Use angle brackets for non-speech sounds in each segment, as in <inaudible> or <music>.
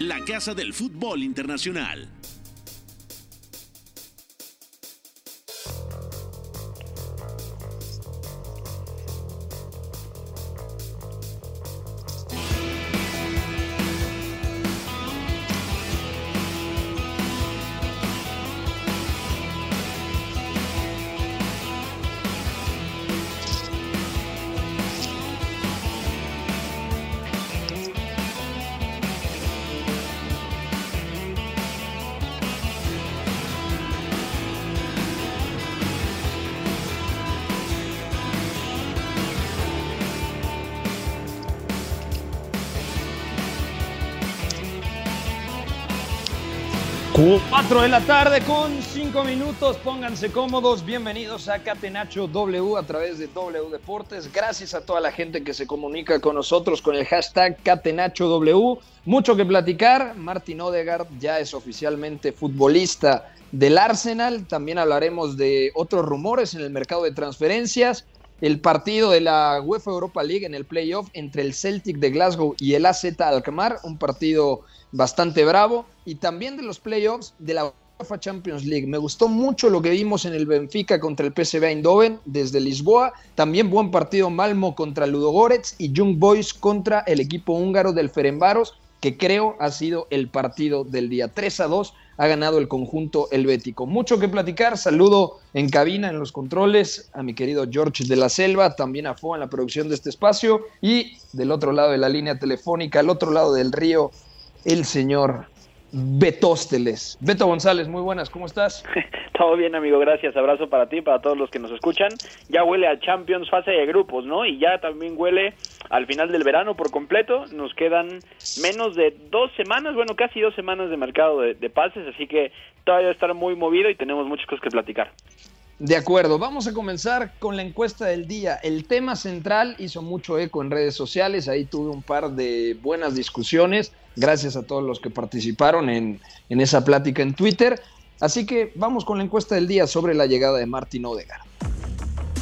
la casa del fútbol internacional. Cuatro de la tarde con cinco minutos, pónganse cómodos, bienvenidos a Catenacho W a través de W Deportes, gracias a toda la gente que se comunica con nosotros con el hashtag Catenacho W, mucho que platicar, Martin Odegaard ya es oficialmente futbolista del Arsenal, también hablaremos de otros rumores en el mercado de transferencias, el partido de la UEFA Europa League en el playoff entre el Celtic de Glasgow y el AZ Alkmaar, un partido bastante bravo, y también de los playoffs de la UEFA Champions League. Me gustó mucho lo que vimos en el Benfica contra el PSV Eindhoven desde Lisboa, también buen partido Malmo contra Ludogorets y Young Boys contra el equipo húngaro del Ferenbaros, que creo ha sido el partido del día 3 a 2 ha ganado el conjunto helvético. Mucho que platicar, saludo en cabina, en los controles, a mi querido George de la Selva, también a Fo en la producción de este espacio, y del otro lado de la línea telefónica, al otro lado del río, el señor Betósteles. Beto González, muy buenas, ¿cómo estás? <laughs> Todo bien, amigo, gracias. Abrazo para ti, para todos los que nos escuchan. Ya huele a Champions fase de grupos, ¿no? Y ya también huele al final del verano por completo. Nos quedan menos de dos semanas, bueno, casi dos semanas de mercado de, de pases, así que todavía va a estar muy movido y tenemos muchas cosas que platicar. De acuerdo, vamos a comenzar con la encuesta del día. El tema central hizo mucho eco en redes sociales, ahí tuve un par de buenas discusiones, gracias a todos los que participaron en, en esa plática en Twitter. Así que vamos con la encuesta del día sobre la llegada de Martin Odegaard.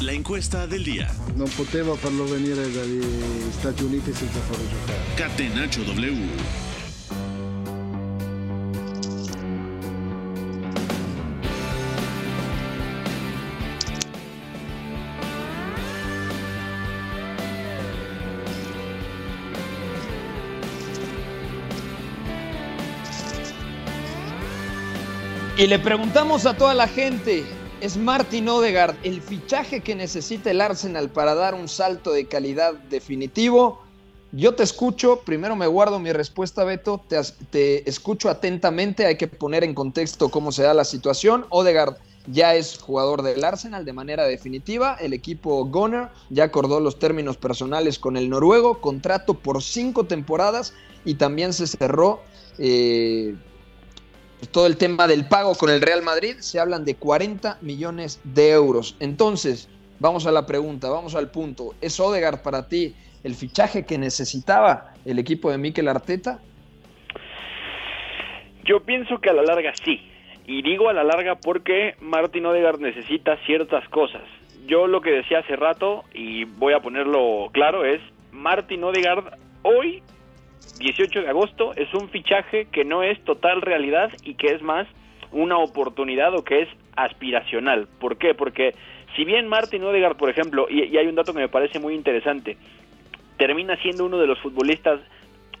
La encuesta del día. Non poteva farlo venire dagli Stati Uniti senza farlo giocare. Catenacho W. Y le preguntamos a toda la gente, ¿es Martin Odegaard el fichaje que necesita el Arsenal para dar un salto de calidad definitivo? Yo te escucho, primero me guardo mi respuesta, Beto, te, escucho atentamente, hay que poner en contexto cómo se da la situación. Odegaard ya es jugador del Arsenal de manera definitiva, el equipo Gunner ya acordó los términos personales con el noruego, contrato por cinco temporadas y también se cerró eh, todo el tema del pago con el Real Madrid, se hablan de 40 millones de euros. Entonces, vamos a la pregunta, vamos al punto. ¿Es Odegaard para ti el fichaje que necesitaba el equipo de Mikel Arteta? Yo pienso que a la larga sí. Y digo a la larga porque Martin Odegaard necesita ciertas cosas. Yo lo que decía hace rato, y voy a ponerlo claro, es Martin Odegaard hoy, 18 de agosto, es un fichaje que no es total realidad y que es más una oportunidad o que es aspiracional. ¿Por qué? Porque si bien Martin Odegaard, por ejemplo, y, y hay un dato que me parece muy interesante, termina siendo uno de los futbolistas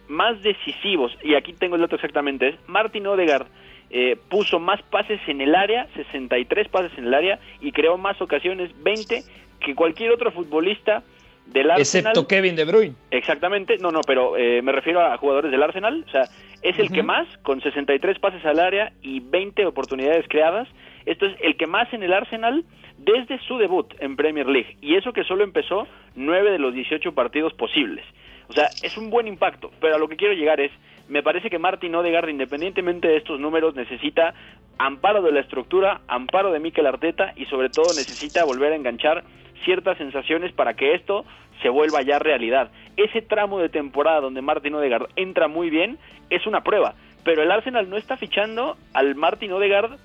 más decisivos, y aquí tengo el dato exactamente, es Martin Odegaard eh, puso más pases en el área, 63 pases en el área, y creó más ocasiones, 20, que cualquier otro futbolista del Arsenal. Excepto Kevin De Bruyne. Exactamente, no, no, pero eh, me refiero a jugadores del Arsenal, o sea, es el que más, con 63 pases al área y 20 oportunidades creadas, esto es el que más en el Arsenal desde su debut en Premier League, y eso que solo empezó 9 de los 18 partidos posibles. O sea, es un buen impacto, pero a lo que quiero llegar es, me parece que Martin Odegaard, independientemente de estos números, necesita amparo de la estructura, amparo de Mikel Arteta y sobre todo necesita volver a enganchar ciertas sensaciones para que esto se vuelva ya realidad. Ese tramo de temporada donde Martin Odegaard entra muy bien es una prueba, pero el Arsenal no está fichando al Martin Odegaard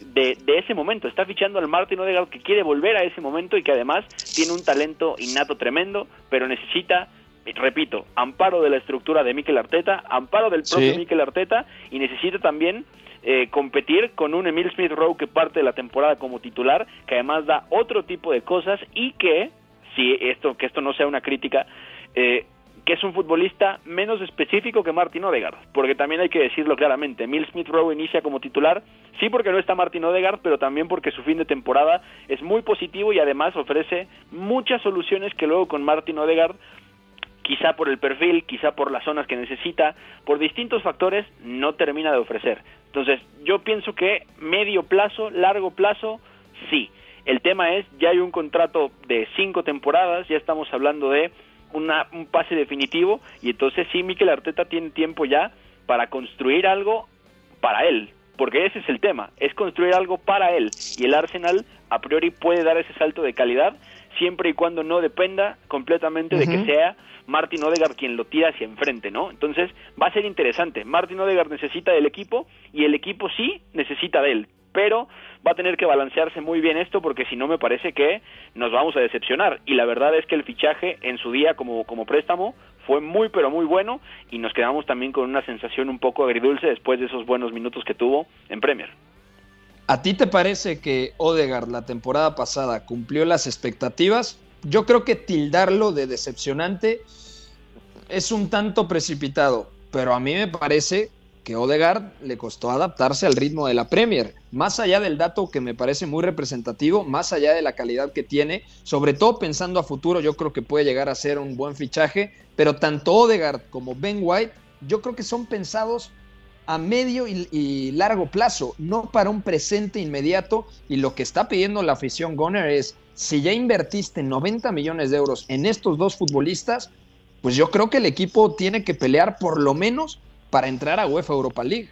de, de, ese momento. Está fichando al Martin Odegaard que quiere volver a ese momento y que además tiene un talento innato tremendo, pero necesita, repito, amparo de la estructura de Mikel Arteta, amparo del propio Sí. Mikel Arteta y necesita también eh, competir con un Emil Smith Rowe que parte de la temporada como titular, que además da otro tipo de cosas y que, si esto, que esto no sea una crítica, eh, que es un futbolista menos específico que Martin Odegaard, porque también hay que decirlo claramente, Emil Smith Rowe inicia como titular, sí porque no está Martin Odegaard, pero también porque su fin de temporada es muy positivo y además ofrece muchas soluciones que luego con Martin Odegaard quizá por el perfil, quizá por las zonas que necesita, por distintos factores, no termina de ofrecer. Entonces, yo pienso que medio plazo, largo plazo, sí. El tema es, ya hay un contrato de cinco temporadas, ya estamos hablando de una, un pase definitivo, y entonces sí, Mikel Arteta tiene tiempo ya para construir algo para él, porque ese es el tema, es construir algo para él, y el Arsenal a priori puede dar ese salto de calidad, siempre y cuando no dependa completamente de que sea Martin Odegaard quien lo tira hacia enfrente, ¿no? Entonces va a ser interesante. Martin Odegaard necesita del equipo y el equipo sí necesita de él, pero va a tener que balancearse muy bien esto porque si no me parece que nos vamos a decepcionar. Y la verdad es que el fichaje en su día como, como préstamo fue muy pero muy bueno y nos quedamos también con una sensación un poco agridulce después de esos buenos minutos que tuvo en Premier. ¿A ti te parece que Odegaard la temporada pasada cumplió las expectativas? Yo creo que tildarlo de decepcionante es un tanto precipitado, pero a mí me parece que Odegaard le costó adaptarse al ritmo de la Premier. Más allá del dato que me parece muy representativo, más allá de la calidad que tiene, sobre todo pensando a futuro, yo creo que puede llegar a ser un buen fichaje, pero tanto Odegaard como Ben White, yo creo que son pensados a medio y, largo plazo, no para un presente inmediato. Y lo que está pidiendo la afición Goner es, si ya invertiste 90 millones de euros en estos dos futbolistas, pues yo creo que el equipo tiene que pelear por lo menos para entrar a UEFA Europa League.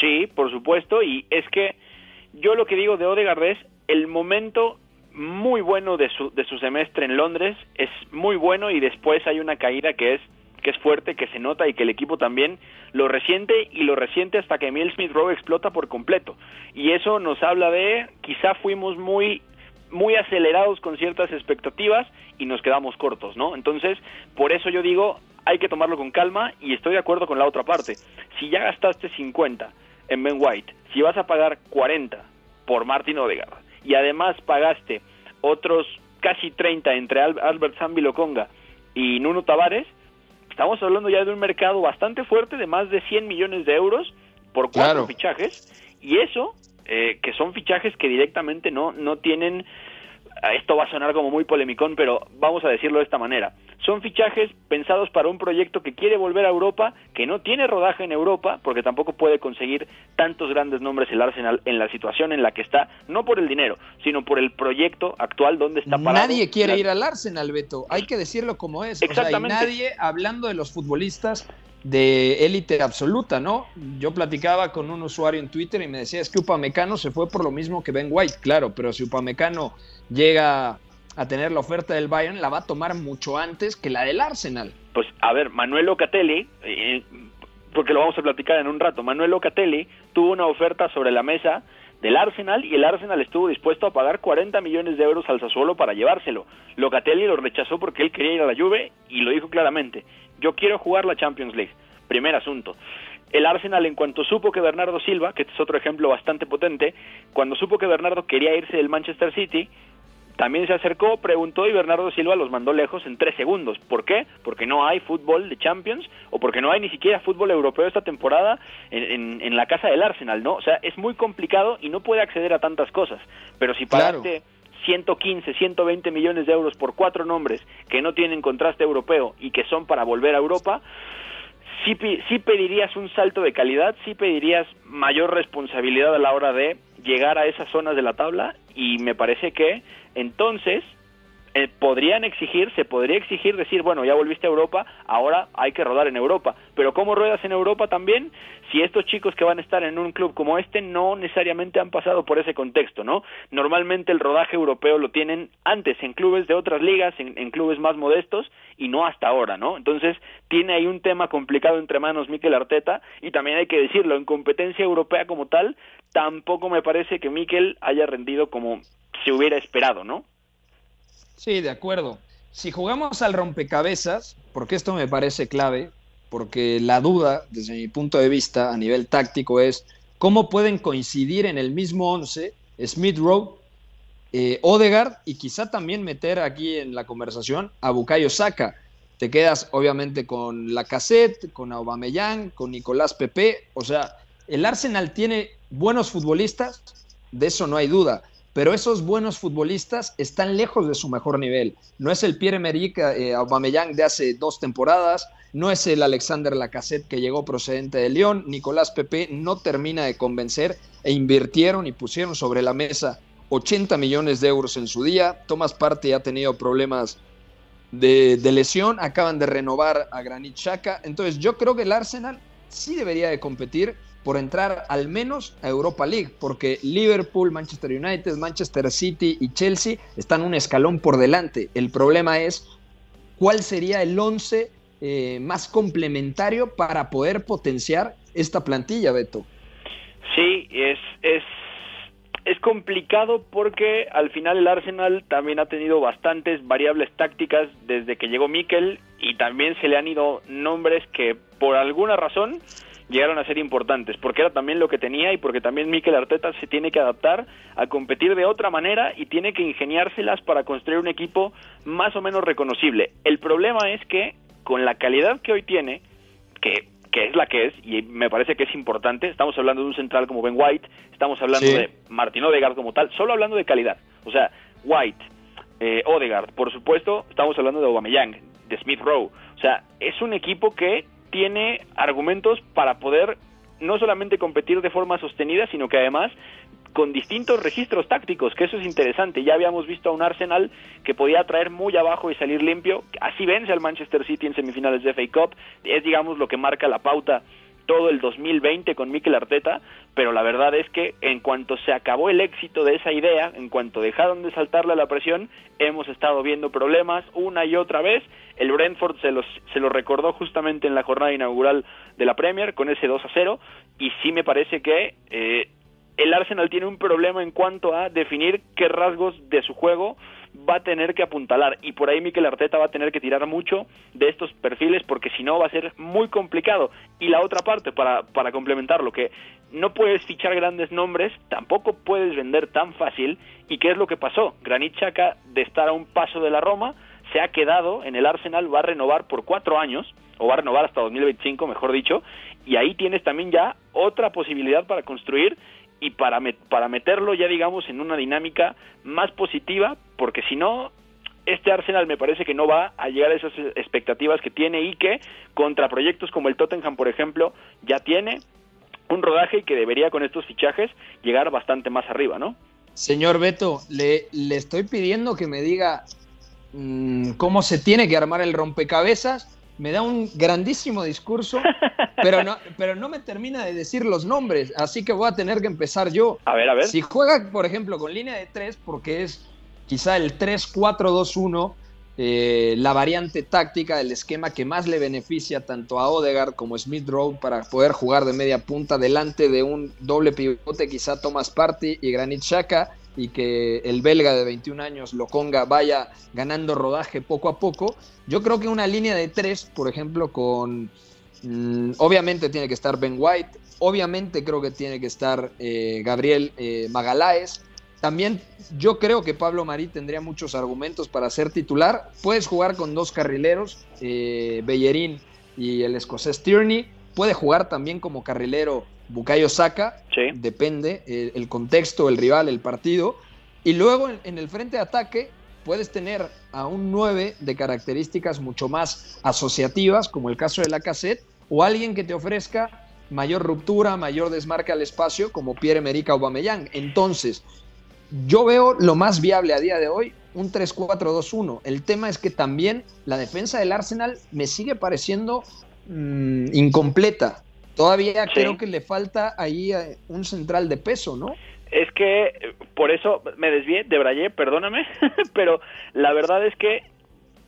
Sí, por supuesto, y es que yo lo que digo de Odegaard es el momento muy bueno de su, de su semestre en Londres, es muy bueno y después hay una caída que es que es fuerte, que se nota y que el equipo también lo resiente y lo resiente hasta que Emil Smith Rowe explota por completo. Y eso nos habla de quizá fuimos muy muy acelerados con ciertas expectativas y nos quedamos cortos, ¿no? Entonces, por eso yo digo, hay que tomarlo con calma y estoy de acuerdo con la otra parte. Si ya gastaste 50 en Ben White, si vas a pagar 40 por Martin Odegaard y además pagaste otros casi 30 entre Al- Albert Zambiloconga y Nuno Tavares, estamos hablando ya de un mercado bastante fuerte de más de 100 millones de euros por cuatro Claro. fichajes y eso eh, que son fichajes que directamente no no tienen ah, esto va a sonar como muy polemicón, pero vamos a decirlo de esta manera. Son fichajes pensados para un proyecto que quiere volver a Europa, que no tiene rodaje en Europa, porque tampoco puede conseguir tantos grandes nombres el Arsenal en la situación en la que está, no por el dinero, sino por el proyecto actual donde está parado. Nadie quiere La- ir al Arsenal, Beto. Hay que decirlo como es. O sea, y Exactamente. nadie, hablando de los futbolistas de élite absoluta, ¿no? Yo platicaba con un usuario en Twitter y me decía, es que Upamecano se fue por lo mismo que Ben White, claro, pero si Upamecano llega a tener la oferta del Bayern, la va a tomar mucho antes que la del Arsenal. Pues a ver, Manuel Locatelli, eh, porque lo vamos a platicar en un rato, Manuel Locatelli tuvo una oferta sobre la mesa del Arsenal y el Arsenal estuvo dispuesto a pagar 40 millones de euros al Sassuolo para llevárselo. Locatelli lo rechazó porque él quería ir a la Juve y lo dijo claramente, yo quiero jugar la Champions League. Primer asunto. El Arsenal, en cuanto supo que Bernardo Silva, que este es otro ejemplo bastante potente, cuando supo que Bernardo quería irse del Manchester City, también se acercó, preguntó y Bernardo Silva los mandó lejos en tres segundos. ¿Por qué? Porque no hay fútbol de Champions o porque no hay ni siquiera fútbol europeo esta temporada en, en- en la casa del Arsenal, ¿no? O sea, es muy complicado y no puede acceder a tantas cosas. Pero si Claro. pagaste 115, 120 millones de euros por cuatro nombres que no tienen contraste europeo y que son para volver a Europa, sí, sí pedirías un salto de calidad, sí pedirías mayor responsabilidad a la hora de llegar a esas zonas de la tabla y me parece que entonces eh, podrían exigir, se podría exigir decir, bueno, ya volviste a Europa, ahora hay que rodar en Europa. Pero ¿cómo ruedas en Europa también? Si estos chicos que van a estar en un club como este no necesariamente han pasado por ese contexto, ¿no? Normalmente el rodaje europeo lo tienen antes en clubes de otras ligas, en, en clubes más modestos y no hasta ahora, ¿no? Entonces tiene ahí un tema complicado entre manos Mikel Arteta y también hay que decirlo, en competencia europea como tal, tampoco me parece que Mikel haya rendido como se hubiera esperado, ¿no? Sí, de acuerdo. Si jugamos al rompecabezas, porque esto me parece clave, porque la duda, desde mi punto de vista, a nivel táctico, es cómo pueden coincidir en el mismo 11 Smith Rowe, eh, Odegaard y quizá también meter aquí en la conversación a Bukayo Saka. Te quedas obviamente con la cassette, con Aubameyang, con Nicolás Pepe. O sea, el Arsenal tiene buenos futbolistas, de eso no hay duda pero esos buenos futbolistas están lejos de su mejor nivel. No es el Pierre-Emerick eh, Aubameyang de hace dos temporadas, no es el Alexander Lacazette que llegó procedente de León, Nicolás Pepe no termina de convencer e invirtieron y pusieron sobre la mesa 80 millones de euros en su día. Thomas Partey ha tenido problemas de, de lesión, acaban de renovar a Granit Xhaka, entonces yo creo que el Arsenal sí debería de competir por entrar al menos a Europa League, porque Liverpool, Manchester United, Manchester City y Chelsea están un escalón por delante. El problema es cuál sería el 11 eh, más complementario para poder potenciar esta plantilla, Beto. Sí, es, es, es complicado porque al final el Arsenal también ha tenido bastantes variables tácticas desde que llegó Mikel y también se le han ido nombres que por alguna razón llegaron a ser importantes, porque era también lo que tenía y porque también Mikel Arteta se tiene que adaptar a competir de otra manera y tiene que ingeniárselas para construir un equipo más o menos reconocible. El problema es que con la calidad que hoy tiene, que, que es la que es, y me parece que es importante, estamos hablando de un central como Ben White, estamos hablando de Martín Odegaard como tal, solo hablando de calidad, o sea, White, eh, Odegaard, por supuesto, estamos hablando de Aubameyang, de Smith Rowe, o sea, es un equipo que tiene argumentos para poder no solamente competir de forma sostenida, sino que además con distintos registros tácticos, que eso es interesante. Ya habíamos visto a un Arsenal que podía traer muy abajo y salir limpio. Así vence al Manchester City en semifinales de FA Cup. Es, digamos, lo que marca la pauta todo el 2020 con Mikel Arteta, pero la verdad es que en cuanto se acabó el éxito de esa idea, en cuanto dejaron de saltarle la presión, hemos estado viendo problemas una y otra vez. El Brentford se los, se lo recordó justamente en la jornada inaugural de la Premier con ese 2 a 0 y sí me parece que eh, el Arsenal tiene un problema en cuanto a definir qué rasgos de su juego va a tener que apuntalar y por ahí Mikel Arteta va a tener que tirar mucho de estos perfiles porque si no va a ser muy complicado. Y la otra parte, para, para complementarlo, que no puedes fichar grandes nombres, tampoco puedes vender tan fácil. ¿Y qué es lo que pasó? Granit Xhaka, de estar a un paso de la Roma, se ha quedado en el Arsenal, va a renovar por cuatro años, o va a renovar hasta 2025, mejor dicho, y ahí tienes también ya otra posibilidad para construir y para, para meterlo ya digamos en una dinámica más positiva, porque si no, este Arsenal me parece que no va a llegar a esas expectativas que tiene y que contra proyectos como el Tottenham, por ejemplo, ya tiene un rodaje y que debería con estos fichajes llegar bastante más arriba, ¿no? Señor Beto, le, le estoy pidiendo que me diga mm, cómo se tiene que armar el rompecabezas me da un grandísimo discurso, pero no, <laughs> pero no me termina de decir los nombres, así que voy a tener que empezar yo. A ver, a ver. Si juega, por ejemplo, con línea de tres, porque es quizá el 3-4-2-1, eh, la variante táctica del esquema que más le beneficia tanto a Odegaard como a Smith Rowe para poder jugar de media punta delante de un doble pivote, quizá Thomas Party y Granit Xhaka y que el belga de 21 años, Loconga, vaya ganando rodaje poco a poco. Yo creo que una línea de tres, por ejemplo, con... Mm, obviamente tiene que estar Ben White, obviamente creo que tiene que estar eh, Gabriel eh, Magaláes. También yo creo que Pablo Marí tendría muchos argumentos para ser titular. Puedes jugar con dos carrileros, eh, Bellerín y el escocés Tierney. Puede jugar también como carrilero Bukayo Saka, depende el, contexto, el rival, el partido. Y luego en, el frente de ataque puedes tener a un 9 de características mucho más asociativas, como el caso de la cassette, o alguien que te ofrezca mayor ruptura, mayor desmarque al espacio, como Pierre-Emerick Aubameyang. Entonces, yo veo lo más viable a día de hoy un 3-4-2-1. El tema es que también la defensa del Arsenal me sigue pareciendo mm, incompleta. Todavía creo que le falta ahí eh, un central de peso, ¿no? Es que por eso me desvié, de Braille, perdóname, <laughs> pero la verdad es que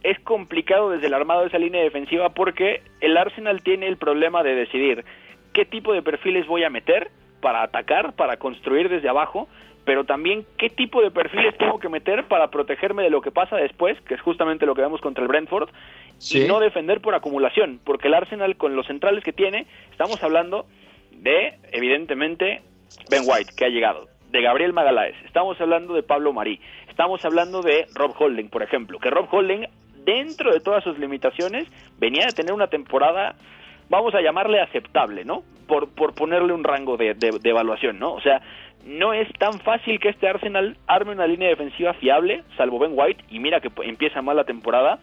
es complicado desde el armado de esa línea defensiva porque el Arsenal tiene el problema de decidir qué tipo de perfiles voy a meter para atacar, para construir desde abajo, pero también qué tipo de perfiles tengo que meter para protegerme de lo que pasa después, que es justamente lo que vemos contra el Brentford, y no defender por acumulación, porque el Arsenal con los centrales que tiene, estamos hablando de, evidentemente, Ben White, que ha llegado, de Gabriel Magaláes, estamos hablando de Pablo Marí, estamos hablando de Rob Holding, por ejemplo, que Rob Holding, dentro de todas sus limitaciones, venía de tener una temporada vamos a llamarle aceptable, ¿no? Por, por ponerle un rango de, de, evaluación, ¿no? O sea, no es tan fácil que este Arsenal arme una línea defensiva fiable, salvo Ben White, y mira que empieza mal la temporada,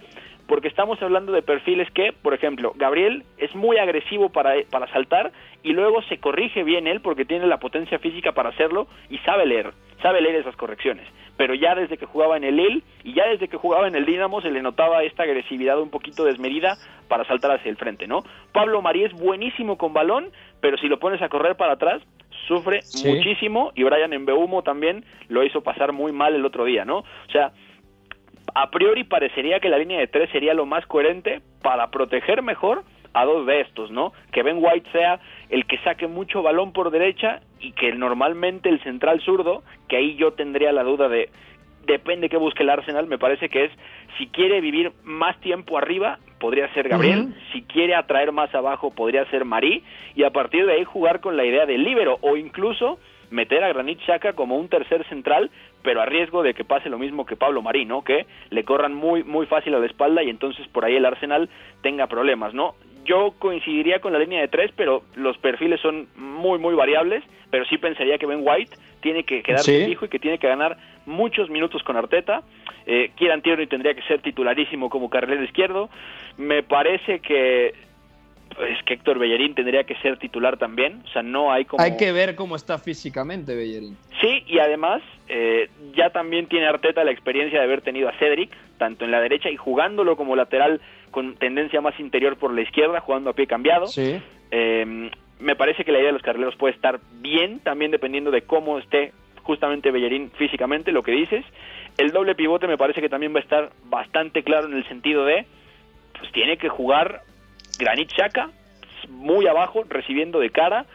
porque estamos hablando de perfiles que, por ejemplo, Gabriel es muy agresivo para, para saltar y luego se corrige bien él porque tiene la potencia física para hacerlo y sabe leer, sabe leer esas correcciones. Pero ya desde que jugaba en el Lille y ya desde que jugaba en el Dinamo se le notaba esta agresividad un poquito desmedida para saltar hacia el frente, ¿no? Pablo Marí es buenísimo con balón, pero si lo pones a correr para atrás, sufre muchísimo y Brian Embeumo también lo hizo pasar muy mal el otro día, ¿no? O sea, a priori parecería que la línea de tres sería lo más coherente para proteger mejor a dos de estos, ¿no? Que Ben White sea el que saque mucho balón por derecha y que normalmente el central zurdo, que ahí yo tendría la duda de depende que busque el Arsenal, me parece que es si quiere vivir más tiempo arriba, podría ser Gabriel, si quiere atraer más abajo, podría ser Marí, y a partir de ahí jugar con la idea del líbero, o incluso meter a Granit Xhaka como un tercer central, pero a riesgo de que pase lo mismo que Pablo Marí, ¿no? Que le corran muy muy fácil a la espalda y entonces por ahí el Arsenal tenga problemas, ¿no? Yo coincidiría con la línea de tres, pero los perfiles son muy muy variables, pero sí pensaría que Ben White tiene que quedarse fijo y que tiene que ganar muchos minutos con Arteta. Eh, Kieran Tierney tendría que ser titularísimo como carrilero izquierdo. Me parece que es que Héctor Bellerín tendría que ser titular también, o sea, no hay como... Hay que ver cómo está físicamente Bellerín. Sí, y además eh, ya también tiene Arteta la experiencia de haber tenido a Cedric, tanto en la derecha y jugándolo como lateral con tendencia más interior por la izquierda, jugando a pie cambiado. Sí. Eh, me parece que la idea de los carrileros puede estar bien, también dependiendo de cómo esté justamente Bellerín físicamente, lo que dices. El doble pivote me parece que también va a estar bastante claro en el sentido de, pues tiene que jugar Granit Xhaka, muy abajo, recibiendo de cara.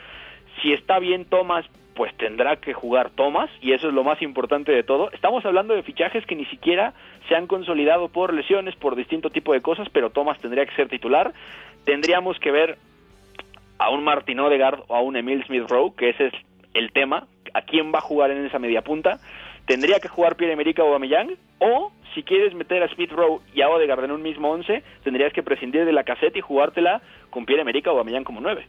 Si está bien Thomas, pues tendrá que jugar Thomas, y eso es lo más importante de todo. Estamos hablando de fichajes que ni siquiera se han consolidado por lesiones, por distinto tipo de cosas, pero Thomas tendría que ser titular. Tendríamos que ver a un Martin Odegaard o a un Emil Smith Rowe, que ese es el tema, a quién va a jugar en esa media punta. Tendría que jugar Pierre-Emerick Aubameyang o si quieres meter a Smith Rowe y a Odegaard en un mismo once, tendrías que prescindir de la caseta y jugártela con Pierre-Emerick Aubameyang como nueve.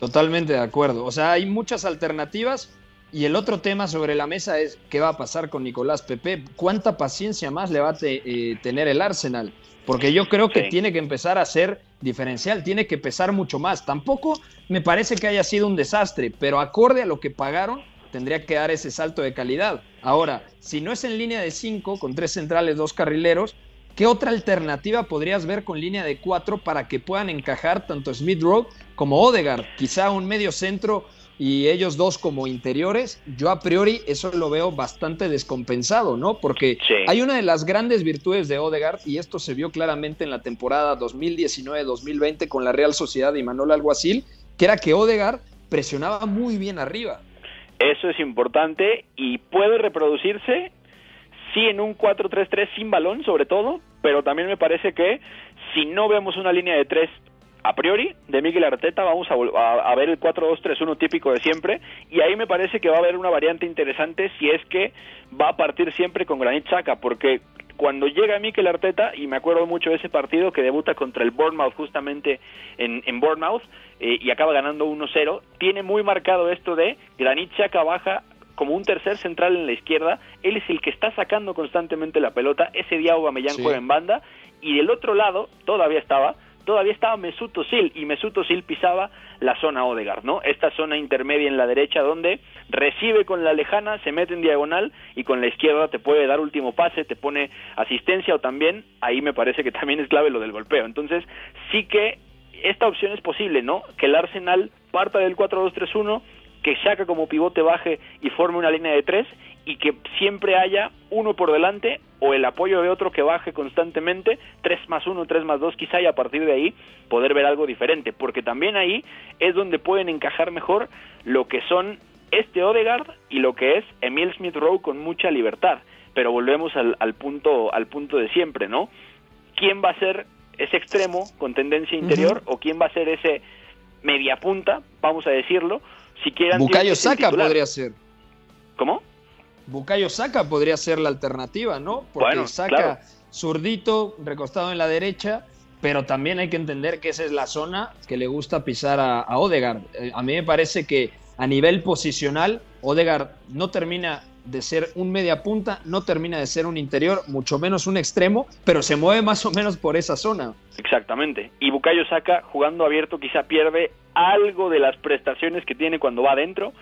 Totalmente de acuerdo. O sea, hay muchas alternativas y el otro tema sobre la mesa es qué va a pasar con Nicolás Pepe. ¿Cuánta paciencia más le va a eh, tener el Arsenal? Porque yo creo que tiene que empezar a ser diferencial, tiene que pesar mucho más. Tampoco me parece que haya sido un desastre, pero acorde a lo que pagaron, tendría que dar ese salto de calidad. Ahora, si no es en línea de 5, con tres centrales, dos carrileros, ¿qué otra alternativa podrías ver con línea de 4 para que puedan encajar tanto Smith Rowe como Odegaard? Quizá un medio centro y ellos dos como interiores, yo a priori eso lo veo bastante descompensado, ¿no? Porque hay una de las grandes virtudes de Odegaard, y esto se vio claramente en la temporada 2019-2020 con la Real Sociedad y Manuel Alguacil, que era que Odegaard presionaba muy bien arriba. Eso es importante y puede reproducirse, sí, en un 4-3-3 sin balón sobre todo, pero también me parece que si no vemos una línea de tres a priori de Miguel Arteta vamos a, ver el 4-2-3-1 típico de siempre y ahí me parece que va a haber una variante interesante si es que va a partir siempre con Granit Xhaka porque cuando llega Mikel Arteta y me acuerdo mucho de ese partido que debuta contra el Bournemouth justamente en, en Bournemouth eh, y acaba ganando 1-0 tiene muy marcado esto de Granit Xhaka baja como un tercer central en la izquierda, él es el que está sacando constantemente la pelota, ese día Aubameyang juega en banda y del otro lado todavía estaba todavía estaba Mesut Özil y Mesut Özil pisaba la zona Odegaard, ¿no? Esta zona intermedia en la derecha donde recibe con la lejana, se mete en diagonal y con la izquierda te puede dar último pase, te pone asistencia o también, ahí me parece que también es clave lo del golpeo. Entonces, sí que esta opción es posible, ¿no? Que el Arsenal parta del 4-2-3-1, que Shaka como pivote baje y forme una línea de tres y que siempre haya uno por delante o el apoyo de otro que baje constantemente, 3 más 1, 3 más 2 quizá y a partir de ahí poder ver algo diferente, porque también ahí es donde pueden encajar mejor lo que son este Odegaard y lo que es Emil Smith Rowe con mucha libertad, pero volvemos al, al punto al punto de siempre, ¿no? ¿Quién va a ser ese extremo con tendencia interior o quién va a ser ese media punta, vamos a decirlo, si quieran Bukayo Saka podría ser. ¿Cómo? Bukayo Saka podría ser la alternativa, ¿no? Porque Bueno, Saka claro. zurdito, recostado en la derecha, pero también hay que entender que esa es la zona que le gusta pisar a, a Odegaard. Eh, a mí me parece que a nivel posicional, Odegaard no termina de ser un media punta, no termina de ser un interior, mucho menos un extremo, pero se mueve más o menos por esa zona. Exactamente. Y Bukayo Saka jugando abierto quizá pierde algo de las prestaciones que tiene cuando va adentro.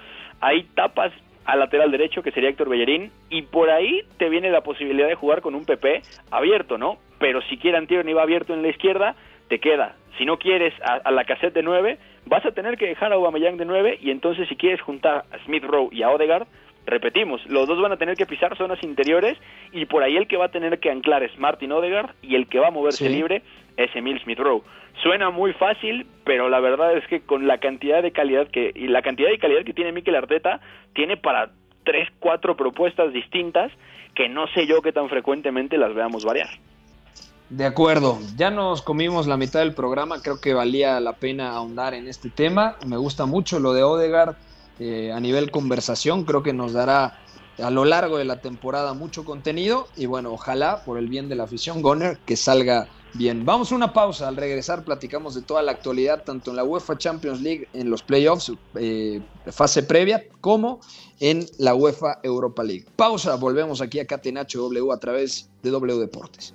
Ahí tapas al lateral derecho, que sería Héctor Bellerín, y por ahí te viene la posibilidad de jugar con un PP abierto, ¿no? Pero si quiere Antioni va abierto en la izquierda, te queda. Si no quieres a, a la cassette de 9, vas a tener que dejar a Aubameyang de 9, y entonces si quieres juntar a Smith Rowe y a Odegaard, repetimos, los dos van a tener que pisar zonas interiores, y por ahí el que va a tener que anclar es Martin Odegaard, y el que va a moverse Sí. libre es Emil Smith Rowe. Suena muy fácil, pero la verdad es que con la cantidad de calidad que y la cantidad de calidad que tiene Mikel Arteta, tiene para tres, cuatro propuestas distintas que no sé yo que tan frecuentemente las veamos variar. De acuerdo, ya nos comimos la mitad del programa, creo que valía la pena ahondar en este tema. Me gusta mucho lo de Odegaard eh, a nivel conversación, creo que nos dará a lo largo de la temporada mucho contenido y bueno, ojalá por el bien de la afición Goner que salga bien. Vamos a una pausa, al regresar platicamos de toda la actualidad, tanto en la UEFA Champions League, en los playoffs, eh, fase previa, como en la UEFA Europa League. Pausa, volvemos aquí a Catenacho W a través de W Deportes.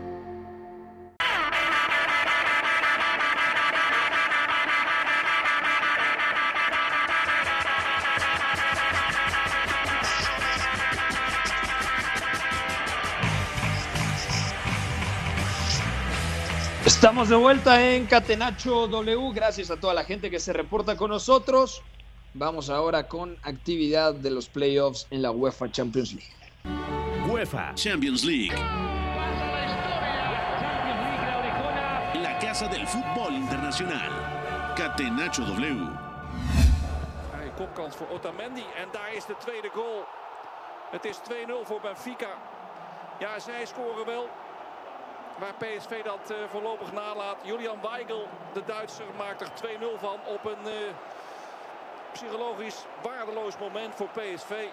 Estamos de vuelta en Catenacho W. Gracias a toda la gente que se reporta con nosotros. Vamos ahora con actividad de los playoffs en la UEFA Champions League. UEFA Champions League. La casa del fútbol internacional. Catenacho W. Kopkans voor Otamendi en daar is de tweede goal. Het is 2-0 voor Benfica. Ja, zij scoren wel. Waar PSV dat eh, voorlopig nalaat. Julian Weigel, de Duitser, maakt er 2-0 van op een eh, psychologisch waardeloos moment voor PSV.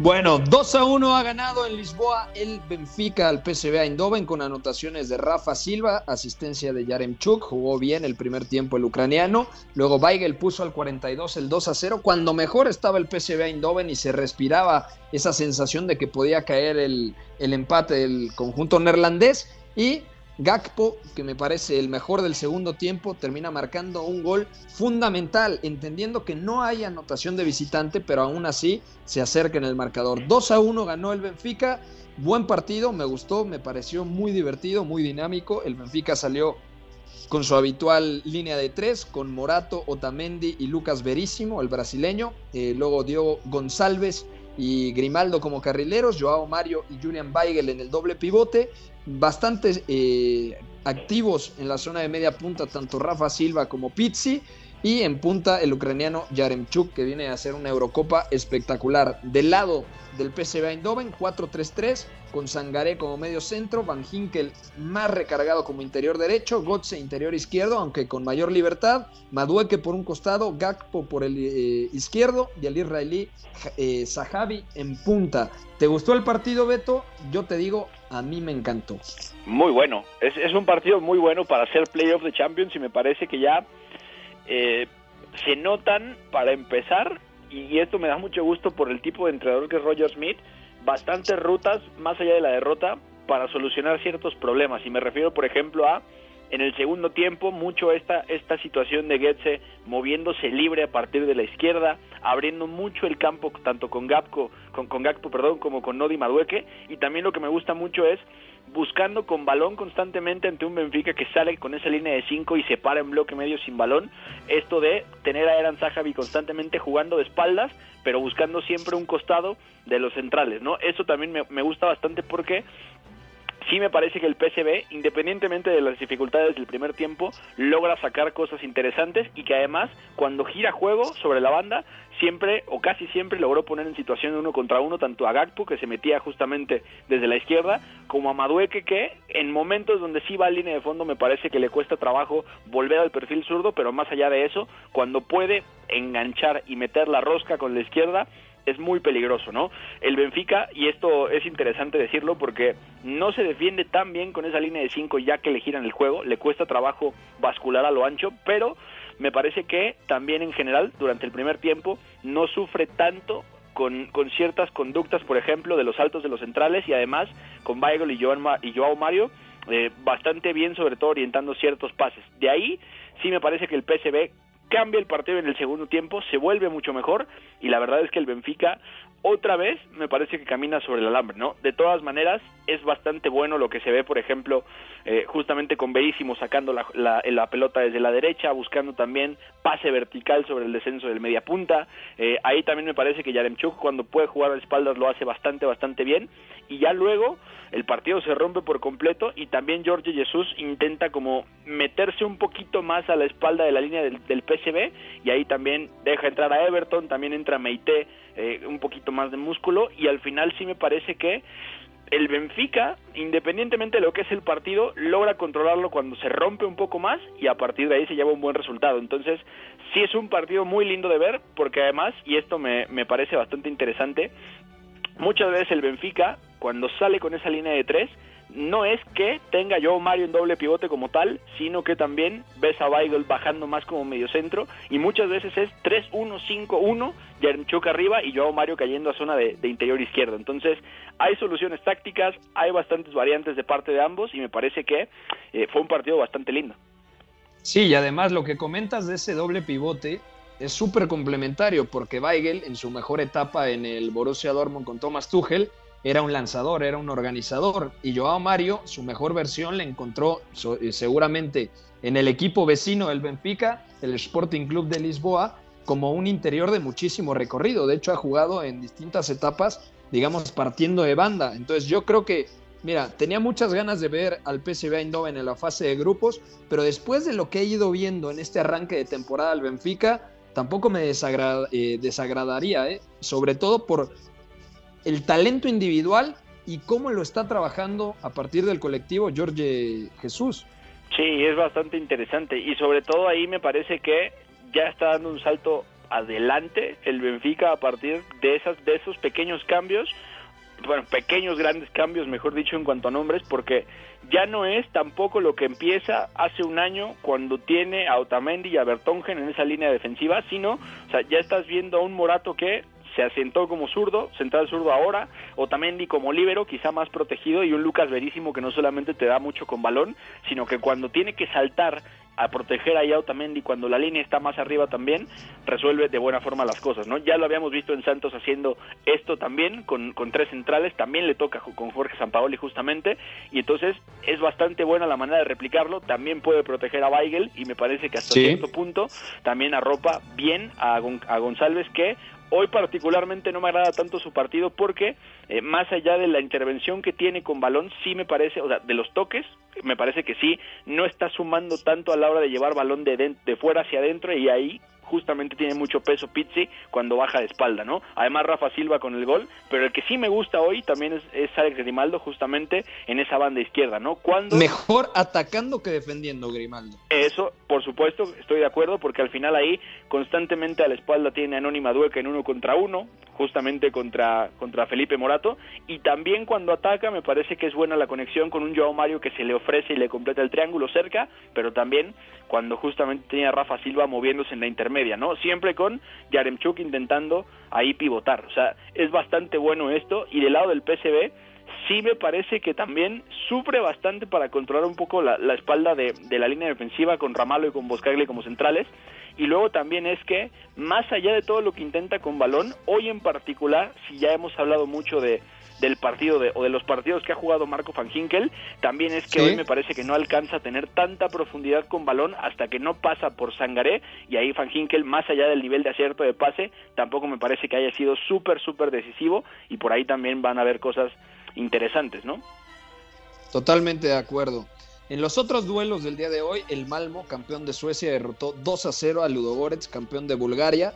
Bueno, 2 a 1 ha ganado en Lisboa el Benfica al PSV Eindhoven con anotaciones de Rafa Silva, asistencia de Yaremchuk, jugó bien el primer tiempo el ucraniano, luego Weigel puso al 42 el 2 a 0 cuando mejor estaba el PSV Eindhoven y se respiraba esa sensación de que podía caer el, el empate del conjunto neerlandés y Gakpo, que me parece el mejor del segundo tiempo, termina marcando un gol fundamental, entendiendo que no hay anotación de visitante, pero aún así se acerca en el marcador. 2 a 1 ganó el Benfica, buen partido, me gustó, me pareció muy divertido, muy dinámico. El Benfica salió con su habitual línea de tres, con Morato, Otamendi y Lucas Verísimo, el brasileño. Eh, luego dio González y Grimaldo como carrileros, Joao Mario y Julian Weigel en el doble pivote. Bastante eh, activos en la zona de media punta, tanto Rafa Silva como Pizzi. Y en punta el ucraniano Yaremchuk, que viene a hacer una Eurocopa espectacular. Del lado del PSV Eindhoven, 4-3-3, con Sangaré como medio centro, Van Hinkel más recargado como interior derecho, Gotze interior izquierdo, aunque con mayor libertad, Madueke por un costado, Gakpo por el eh, izquierdo y el israelí eh, en punta. ¿Te gustó el partido, Beto? Yo te digo, a mí me encantó. Muy bueno, es, es un partido muy bueno para hacer playoff de Champions y me parece que ya eh, se notan, para empezar, y esto me da mucho gusto por el tipo de entrenador que es Roger Smith, bastantes rutas más allá de la derrota para solucionar ciertos problemas. Y me refiero, por ejemplo, a en el segundo tiempo mucho esta, esta situación de Goetze moviéndose libre a partir de la izquierda, abriendo mucho el campo tanto con Gapco, con, con perdón, como con Nodi Madueque y también lo que me gusta mucho es buscando con balón constantemente ante un Benfica que sale con esa línea de 5 y se para en bloque medio sin balón. Esto de tener a Eran Zahavi constantemente jugando de espaldas, pero buscando siempre un costado de los centrales, ¿no? Eso también me, me gusta bastante porque sí me parece que el PSV, independientemente de las dificultades del primer tiempo, logra sacar cosas interesantes y que además, cuando gira juego sobre la banda, siempre o casi siempre logró poner en situación uno contra uno tanto a Gakpo, que se metía justamente desde la izquierda, como a Madueque, que en momentos donde sí va a línea de fondo me parece que le cuesta trabajo volver al perfil zurdo, pero más allá de eso, cuando puede enganchar y meter la rosca con la izquierda, es muy peligroso, ¿no? El Benfica, y esto es interesante decirlo porque no se defiende tan bien con esa línea de 5 ya que le giran el juego, le cuesta trabajo bascular a lo ancho, pero me parece que también en general durante el primer tiempo no sufre tanto con, con, ciertas conductas, por ejemplo, de los saltos de los centrales y además con Weigl y, y Joao Mario eh, bastante bien, sobre todo orientando ciertos pases. De ahí sí me parece que el PSV cambia el partido en el segundo tiempo, se vuelve mucho mejor y la verdad es que el Benfica otra vez me parece que camina sobre el alambre, ¿no? De todas maneras, es bastante bueno lo que se ve, por ejemplo, eh, justamente con Verísimo sacando la, la, pelota desde la derecha, buscando también pase vertical sobre el descenso del media punta. Eh, ahí también me parece que Yaremchuk cuando puede jugar a espaldas lo hace bastante, bastante bien. Y ya luego el partido se rompe por completo y también Jorge Jesús intenta como meterse un poquito más a la espalda de la línea del, del PSV y ahí también deja entrar a Everton, también entra Meite eh, un poquito más de músculo y al final sí me parece que el Benfica, independientemente de lo que es el partido, logra controlarlo cuando se rompe un poco más y a partir de ahí se lleva un buen resultado. Entonces, sí es un partido muy lindo de ver porque además, y esto me, me parece bastante interesante, muchas veces el Benfica, cuando sale con esa línea de tres, no es que tenga yo Mario en doble pivote como tal, sino que también ves a Weigl bajando más como mediocentro y muchas veces es 3-1-5-1, Yarmchuk arriba y yo Mario cayendo a zona de, interior izquierdo. Entonces hay soluciones tácticas, hay bastantes variantes de parte de ambos y me parece que eh, fue un partido bastante lindo. Sí, y además lo que comentas de ese doble pivote es súper complementario porque Weigl en su mejor etapa en el Borussia Dortmund con Thomas Tuchel era un lanzador, era un organizador. Y Joao Mario, su mejor versión la encontró eh, seguramente en el equipo vecino del Benfica, el Sporting Club de Lisboa, como un interior de muchísimo recorrido. De hecho, ha jugado en distintas etapas, digamos, partiendo de banda. Entonces, yo creo que, mira, tenía muchas ganas de ver al PSV Eindhoven en la fase de grupos, pero después de lo que he ido viendo en este arranque de temporada al Benfica, tampoco me eh, desagradaría, ¿eh? sobre todo por el talento individual y cómo lo está trabajando a partir del colectivo Jorge Jesús. Sí, es bastante interesante y sobre todo ahí me parece que ya está dando un salto adelante el Benfica a partir de esas de esos pequeños cambios, bueno, pequeños grandes cambios, mejor dicho en cuanto a nombres, porque ya no es tampoco lo que empieza hace un año cuando tiene a Otamendi y a Bertongen en esa línea defensiva, sino, ya estás viendo a un Morato que se asentó como zurdo, central zurdo ahora, Otamendi como líbero, quizá más protegido, y un Lucas Verísimo que no solamente te da mucho con balón, sino que cuando tiene que saltar a proteger a Otamendi cuando la línea está más arriba también, resuelve de buena forma las cosas, ¿no? Ya lo habíamos visto en Santos haciendo esto también, con, con tres centrales, también le toca con Jorge Sampaoli justamente, y entonces es bastante buena la manera de replicarlo, también puede proteger a Weigel, y me parece que hasta cierto punto también arropa bien a, a González que Hoy particularmente no me agrada tanto su partido porque eh, más allá de la intervención que tiene con balón, sí me parece, o sea, de los toques, me parece que sí, no está sumando tanto a la hora de llevar balón de, de fuera hacia adentro y ahí justamente tiene mucho peso Pizzi cuando baja de espalda, ¿no? Además Rafa Silva con el gol, pero el que sí me gusta hoy también es, es Alex Grimaldo justamente en esa banda izquierda, ¿no? Cuando Mejor atacando que defendiendo Grimaldo. Eso, por supuesto, estoy de acuerdo porque al final ahí constantemente a la espalda tiene Anónima Dueca en uno contra uno, justamente contra, contra Felipe Morato, y también cuando ataca me parece que es buena la conexión con un Joao Mario que se le ofrece y le completa el triángulo cerca, pero también cuando justamente tenía a Rafa Silva moviéndose en la intermedia, ¿no? Siempre con Yaremchuk intentando ahí pivotar, o sea, es bastante bueno esto, y del lado del PSV sí me parece que también sufre bastante para controlar un poco la, la espalda de, de, la línea defensiva con Ramalo y con Boscagli como centrales. Y luego también es que, más allá de todo lo que intenta con balón, hoy en particular, si ya hemos hablado mucho de del partido de, o de los partidos que ha jugado Marco Van Ginkel, también es que Sí. hoy me parece que no alcanza a tener tanta profundidad con balón hasta que no pasa por Sangaré y ahí Van Ginkel, más allá del nivel de acierto de pase, tampoco me parece que haya sido súper, súper decisivo y por ahí también van a haber cosas interesantes, ¿no? Totalmente de acuerdo. En los otros duelos del día de hoy, el Malmo, campeón de Suecia, derrotó 2 a 0 a Ludogorets, campeón de Bulgaria.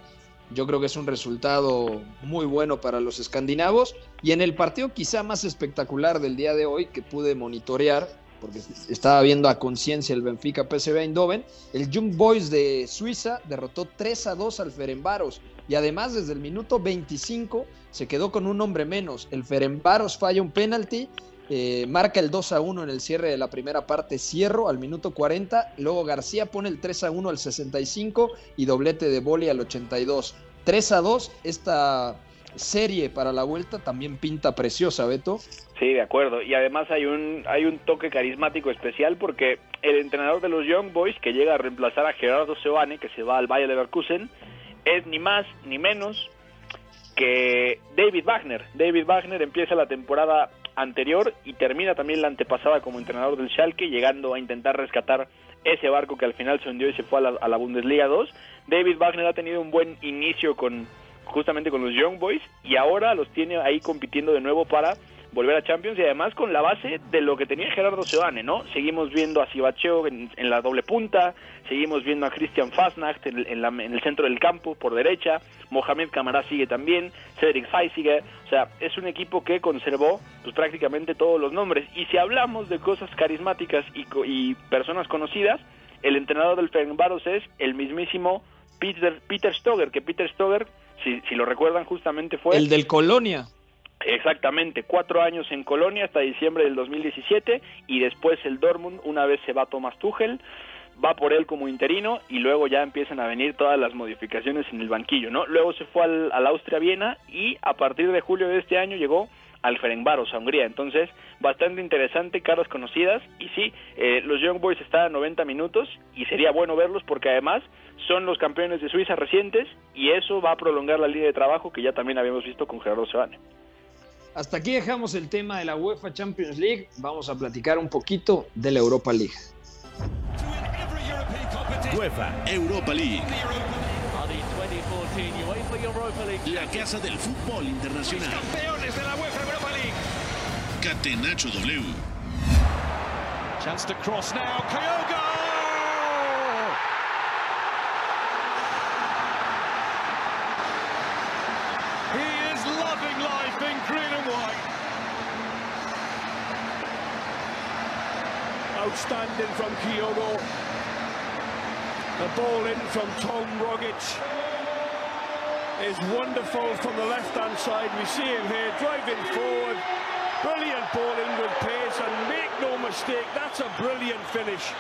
Yo creo que es un resultado muy bueno para los escandinavos. Y en el partido quizá más espectacular del día de hoy que pude monitorear, porque estaba viendo a conciencia el Benfica PSV Eindhoven, el Young Boys de Suiza derrotó 3 a 2 al Ferenbaros. Y además desde el minuto 25 se quedó con un hombre menos. El Ferenbaros falla un penalti eh, marca el 2 a 1 en el cierre de la primera parte, cierro al minuto 40, luego García pone el 3 a 1 al 65 y doblete de Boli al 82. 3 a 2, esta serie para la vuelta también pinta preciosa, Beto. Sí, de acuerdo. Y además hay un hay un toque carismático especial porque el entrenador de los Young Boys que llega a reemplazar a Gerardo Seoane, que se va al Bayer Leverkusen, es ni más ni menos que David Wagner. David Wagner empieza la temporada anterior y termina también la antepasada como entrenador del Schalke, llegando a intentar rescatar ese barco que al final se hundió y se fue a la, Bundesliga 2. David Wagner ha tenido un buen inicio con justamente con los Young Boys y ahora los tiene ahí compitiendo de nuevo para volver a Champions y además con la base de lo que tenía Gerardo Seoane, ¿no? Seguimos viendo a Sibacheo en, la doble punta, seguimos viendo a Christian Fasnacht en, en, la, en, el centro del campo por derecha, Mohamed Camará sigue también, Cedric Fay sigue, o sea, es un equipo que conservó pues prácticamente todos los nombres y si hablamos de cosas carismáticas y, y personas conocidas, el entrenador del Ferencváros es el mismísimo Peter, Peter Stoger, que Peter Stoger, si, si lo recuerdan justamente fue... El del Colonia. Exactamente, cuatro años en Colonia hasta diciembre del 2017 y después el Dortmund, una vez se va Thomas Tuchel, va por él como interino y luego ya empiezan a venir todas las modificaciones en el banquillo, ¿no? Luego se fue al, Austria-Viena y a partir de julio de este año llegó al Ferencváros, a Hungría. Entonces, bastante interesante, caras conocidas. Y sí, eh, los Young Boys están a 90 minutos y sería bueno verlos porque además son los campeones de Suiza recientes y eso va a prolongar la línea de trabajo que ya también habíamos visto con Gerardo Sebane. Hasta aquí dejamos el tema de la UEFA Champions League. Vamos a platicar un poquito de la Europa League. UEFA Europa League. La casa del fútbol internacional. Campeones de la UEFA Europa League. Catenacho W. Chance to cross now. Kyogo! Outstanding from Kyogo. The ball in from Tom Rogic is wonderful from the left-hand side. We see him here driving forward. Brilliant ball in with pace and make no mistake, that's a brilliant finish.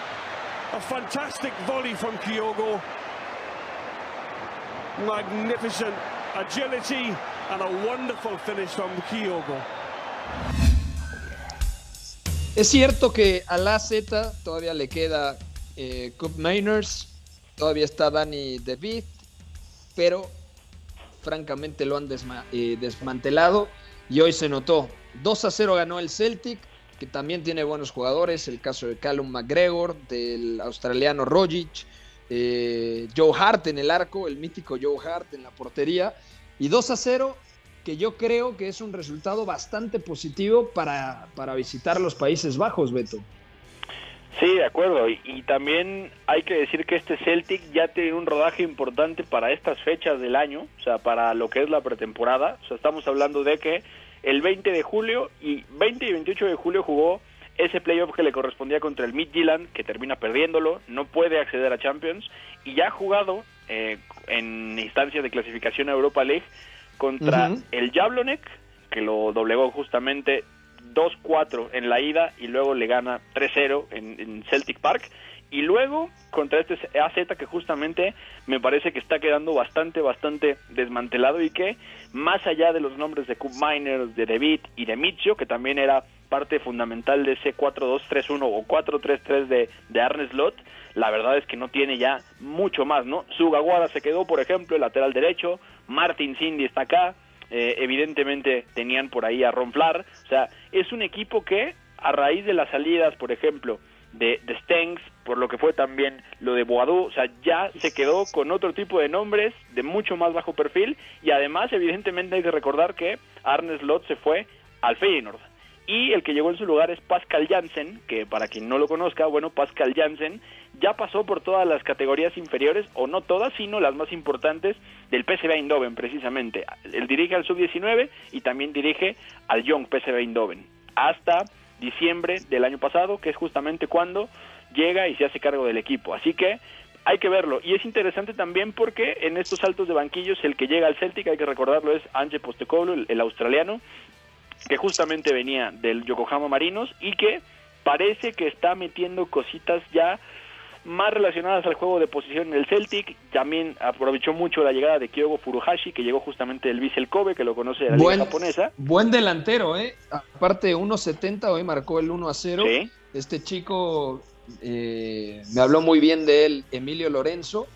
A fantastic volley from Kyogo. Magnificent agility and a wonderful finish from Kyogo. Es cierto que a la Z todavía le queda eh, Cup Mainers, todavía está Danny DeVith, pero francamente lo han eh, desmantelado y hoy se notó. 2 a 0 ganó el Celtic, que también tiene buenos jugadores, el caso de Callum McGregor, del australiano Rogic, eh, Joe Hart en el arco, el mítico Joe Hart en la portería, Y 2 a 0, que yo creo que es un resultado bastante positivo para, para visitar los Países Bajos, Beto. Sí, de acuerdo. Y, y, también hay que decir que este Celtic ya tiene un rodaje importante para estas fechas del año, o sea, para lo que es la pretemporada. O sea, estamos hablando de que el 20 de julio y 20 y 28 de julio jugó ese playoff que le correspondía contra el Midtjylland, que termina perdiéndolo, no puede acceder a Champions, y ya ha jugado eh, en instancia de clasificación a Europa League contra uh -huh. el Jablonek, que lo doblegó justamente 2-4 en la ida y luego le gana 3-0 en, en, Celtic Park. Y luego contra este AZ que justamente me parece que está quedando bastante, bastante desmantelado y que más allá de los nombres de Cup Miners, de David y de Michio, que también era parte fundamental de ese 4-2-3-1 o 4-3-3 de, de Arne Slot, la verdad es que no tiene ya mucho más, ¿no? Sugawara se quedó, por ejemplo, el lateral derecho, Martin Cindy está acá, eh, evidentemente tenían por ahí a Ron Flar, o sea, es un equipo que a raíz de las salidas, por ejemplo, de, de Stengs, por lo que fue también lo de Boadú, o sea, ya se quedó con otro tipo de nombres de mucho más bajo perfil y además evidentemente hay que recordar que Arne Slot se fue al Feyenoord. Y el que llegó en su lugar es Pascal Jansen, que para quien no lo conozca, bueno, Pascal Jansen ya pasó por todas las categorías inferiores, o no todas, sino las más importantes del PSV Eindhoven, precisamente. Él dirige al Sub-19 y también dirige al Young PSV Eindhoven, hasta diciembre del año pasado, que es justamente cuando llega y se hace cargo del equipo. Así que hay que verlo. Y es interesante también porque en estos saltos de banquillos el que llega al Celtic, hay que recordarlo, es Ange Postecoglou, el, el australiano, que justamente venía del Yokohama Marinos y que parece que está metiendo cositas ya más relacionadas al juego de posición en el Celtic. También aprovechó mucho la llegada de Kyogo Furuhashi, que llegó justamente del Vissel Kobe, que lo conoce de la buen, liga japonesa. Buen delantero, ¿eh? Aparte 1.70, hoy marcó el 1 a 0. ¿Sí? Este chico eh, me habló muy bien de él, Emilio Lorenzo,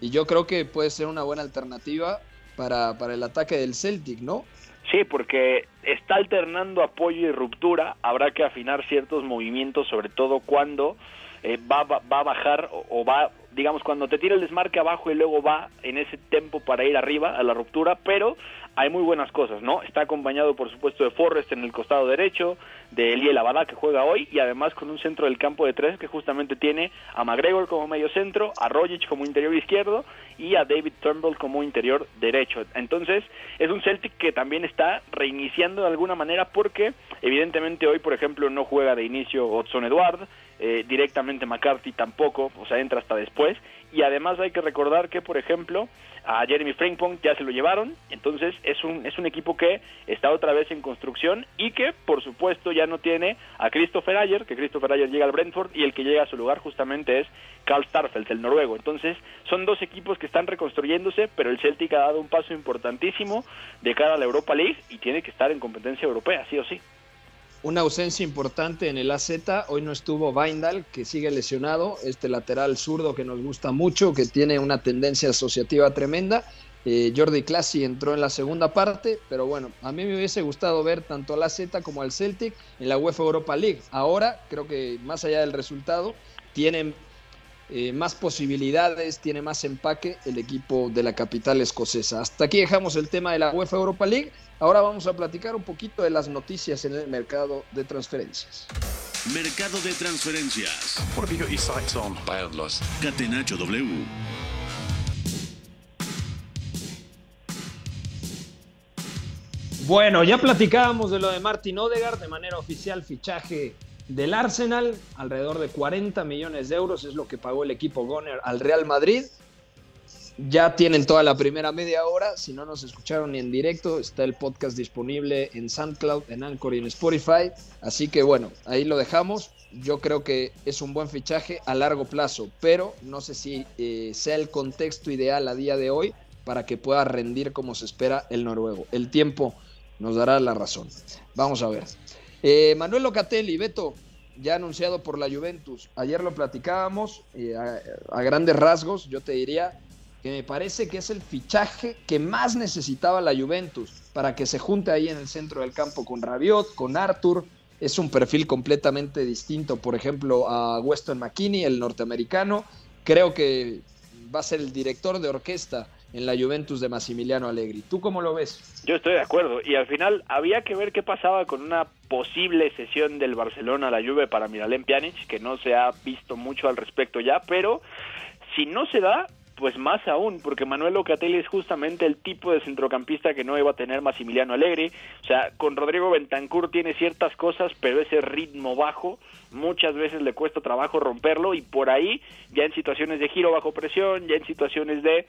y yo creo que puede ser una buena alternativa para, para el ataque del Celtic, ¿no? Sí, porque está alternando apoyo y ruptura. Habrá que afinar ciertos movimientos, sobre todo cuando eh, va, va, va, a bajar o, va, digamos, cuando te tira el desmarque abajo y luego va en ese tempo para ir arriba a la ruptura, pero hay muy buenas cosas, ¿no? Está acompañado, por supuesto, de Forrest en el costado derecho, de Eliel Abadá que juega hoy, y además con un centro del campo de tres que justamente tiene a McGregor como medio centro, a Rogic como interior izquierdo y a David Turnbull como interior derecho. Entonces, es un Celtic que también está reiniciando de alguna manera porque, evidentemente, hoy, por ejemplo, no juega de inicio Otson Eduard, eh, directamente McCarthy tampoco, o sea, entra hasta después, y además hay que recordar que, por ejemplo, a Jeremy Frimpong ya se lo llevaron, entonces es un, es un equipo que está otra vez en construcción y que, por supuesto, ya no tiene a Christopher Ayer, que Christopher Ayer llega al Brentford y el que llega a su lugar justamente es Carl Starfelt, el noruego. Entonces, son dos equipos que están reconstruyéndose, pero el Celtic ha dado un paso importantísimo de cara a la Europa League y tiene que estar en competencia europea, sí o sí una ausencia importante en el AZ. Hoy no estuvo Weindal, que sigue lesionado, este lateral zurdo que nos gusta mucho, que tiene una tendencia asociativa tremenda. Eh, Jordi Classi entró en la segunda parte, pero bueno, a mí me hubiese gustado ver tanto al AZ como al Celtic en la UEFA Europa League. Ahora, creo que más allá del resultado, tienen eh, más posibilidades, tiene más empaque el equipo de la capital escocesa. Hasta aquí dejamos el tema de la UEFA Europa League. Ahora vamos a platicar un poquito de las noticias en el mercado de transferencias. Mercado de transferencias. What have you got your sights on? Catenacho W. Bueno, ya platicábamos de lo de Martin Odegaard de manera oficial, fichaje del Arsenal, alrededor de 40 millones de euros es lo que pagó el equipo Goner al Real Madrid. Ya tienen toda la primera media hora. Si no nos escucharon en directo, está el podcast disponible en SoundCloud, en Anchor y en Spotify. Así que bueno, ahí lo dejamos. Yo creo que es un buen fichaje a largo plazo, pero no sé si eh, sea el contexto ideal a día de hoy para que pueda rendir como se espera el noruego. El tiempo nos dará la razón. Vamos a ver. Eh, Manuel Locatelli, Beto, ya anunciado por la Juventus. Ayer lo platicábamos eh, a, a grandes rasgos, yo te diría que me parece que es el fichaje que más necesitaba la Juventus para que se junte ahí en el centro del campo con Rabiot, con Arthur. Es un perfil completamente distinto, por ejemplo, a Weston McKinney, el norteamericano. Creo que va a ser el director de orquesta en la Juventus de Massimiliano Allegri. ¿Tú cómo lo ves? Yo estoy de acuerdo y al final había que ver qué pasaba con una posible sesión del Barcelona a la Juve para Miralem Pjanic, que no se ha visto mucho al respecto ya, pero si no se da, pues más aún, porque Manuel Locatelli es justamente el tipo de centrocampista que no iba a tener Massimiliano Allegri. O sea, con Rodrigo Bentancur tiene ciertas cosas, pero ese ritmo bajo muchas veces le cuesta trabajo romperlo y por ahí, ya en situaciones de giro bajo presión, ya en situaciones de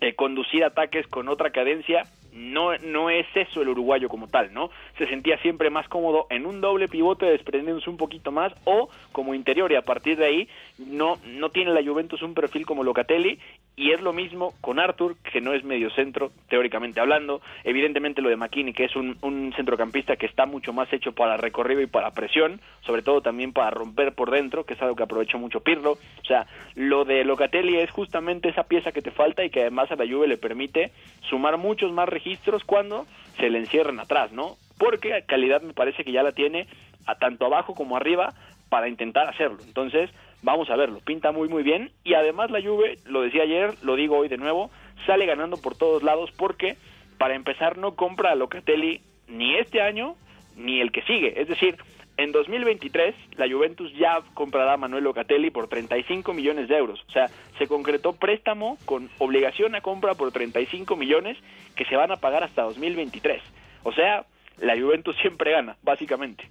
eh, conducir ataques con otra cadencia, no, no es eso el uruguayo como tal, ¿no? Se sentía siempre más cómodo en un doble pivote desprendiéndose un poquito más o como interior y a partir de ahí no, no tiene la Juventus un perfil como Locatelli y es lo mismo con Arthur, que no es medio centro, teóricamente hablando. Evidentemente lo de McKinney, que es un, un, centrocampista que está mucho más hecho para recorrido y para presión, sobre todo también para romper por dentro, que es algo que aprovechó mucho Pirlo. O sea, lo de Locatelli es justamente esa pieza que te falta y que además a la Juve le permite sumar muchos más registros cuando se le encierran atrás, ¿no? Porque calidad me parece que ya la tiene a tanto abajo como arriba para intentar hacerlo. Entonces, vamos a verlo, pinta muy muy bien. Y además la Juve, lo decía ayer, lo digo hoy de nuevo, sale ganando por todos lados porque para empezar no compra a Locatelli ni este año ni el que sigue, es decir, en 2023 la Juventus ya comprará a Manuel Locatelli por 35 millones de euros, o sea, se concretó préstamo con obligación a compra por 35 millones que se van a pagar hasta 2023, o sea, la Juventus siempre gana, básicamente.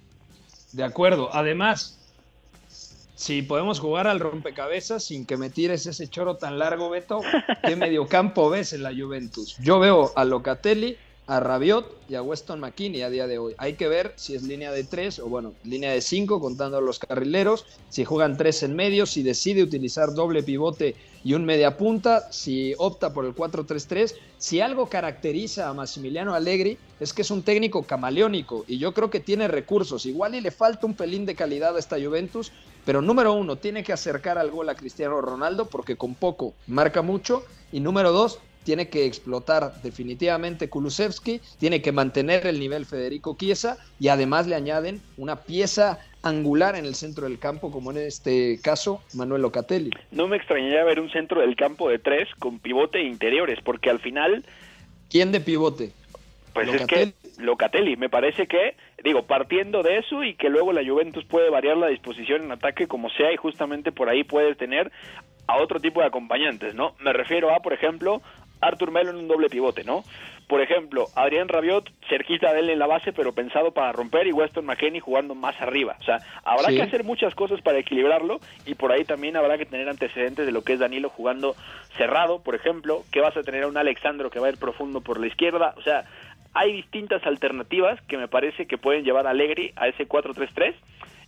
De acuerdo, además, si podemos jugar al rompecabezas sin que me tires ese choro tan largo, Beto, ¿qué <laughs> mediocampo ves en la Juventus? Yo veo a Locatelli, a Rabiot y a Weston McKinney a día de hoy. Hay que ver si es línea de tres o bueno, línea de cinco contando a los carrileros, si juegan tres en medio, si decide utilizar doble pivote y un media punta, si opta por el 4-3-3. Si algo caracteriza a Massimiliano Allegri es que es un técnico camaleónico y yo creo que tiene recursos. Igual y le falta un pelín de calidad a esta Juventus, pero número uno, tiene que acercar al gol a Cristiano Ronaldo porque con poco marca mucho. Y número dos, tiene que explotar definitivamente Kulusevski, tiene que mantener el nivel Federico Chiesa y además le añaden una pieza angular en el centro del campo, como en este caso Manuel Locatelli. No me extrañaría ver un centro del campo de tres con pivote e interiores, porque al final... ¿Quién de pivote? Pues es que Locatelli, me parece que, digo, partiendo de eso y que luego la Juventus puede variar la disposición en ataque como sea y justamente por ahí puedes tener a otro tipo de acompañantes, ¿no? Me refiero a, por ejemplo, Arthur Melo en un doble pivote, ¿no? Por ejemplo, Adrián Rabiot cerquita de él en la base, pero pensado para romper, y Weston McKenney jugando más arriba. O sea, habrá que hacer muchas cosas para equilibrarlo, y por ahí también habrá que tener antecedentes de lo que es Danilo jugando cerrado, por ejemplo, que vas a tener a un Alexandro que va a ir profundo por la izquierda. O sea, hay distintas alternativas que me parece que pueden llevar a Allegri a ese 4-3-3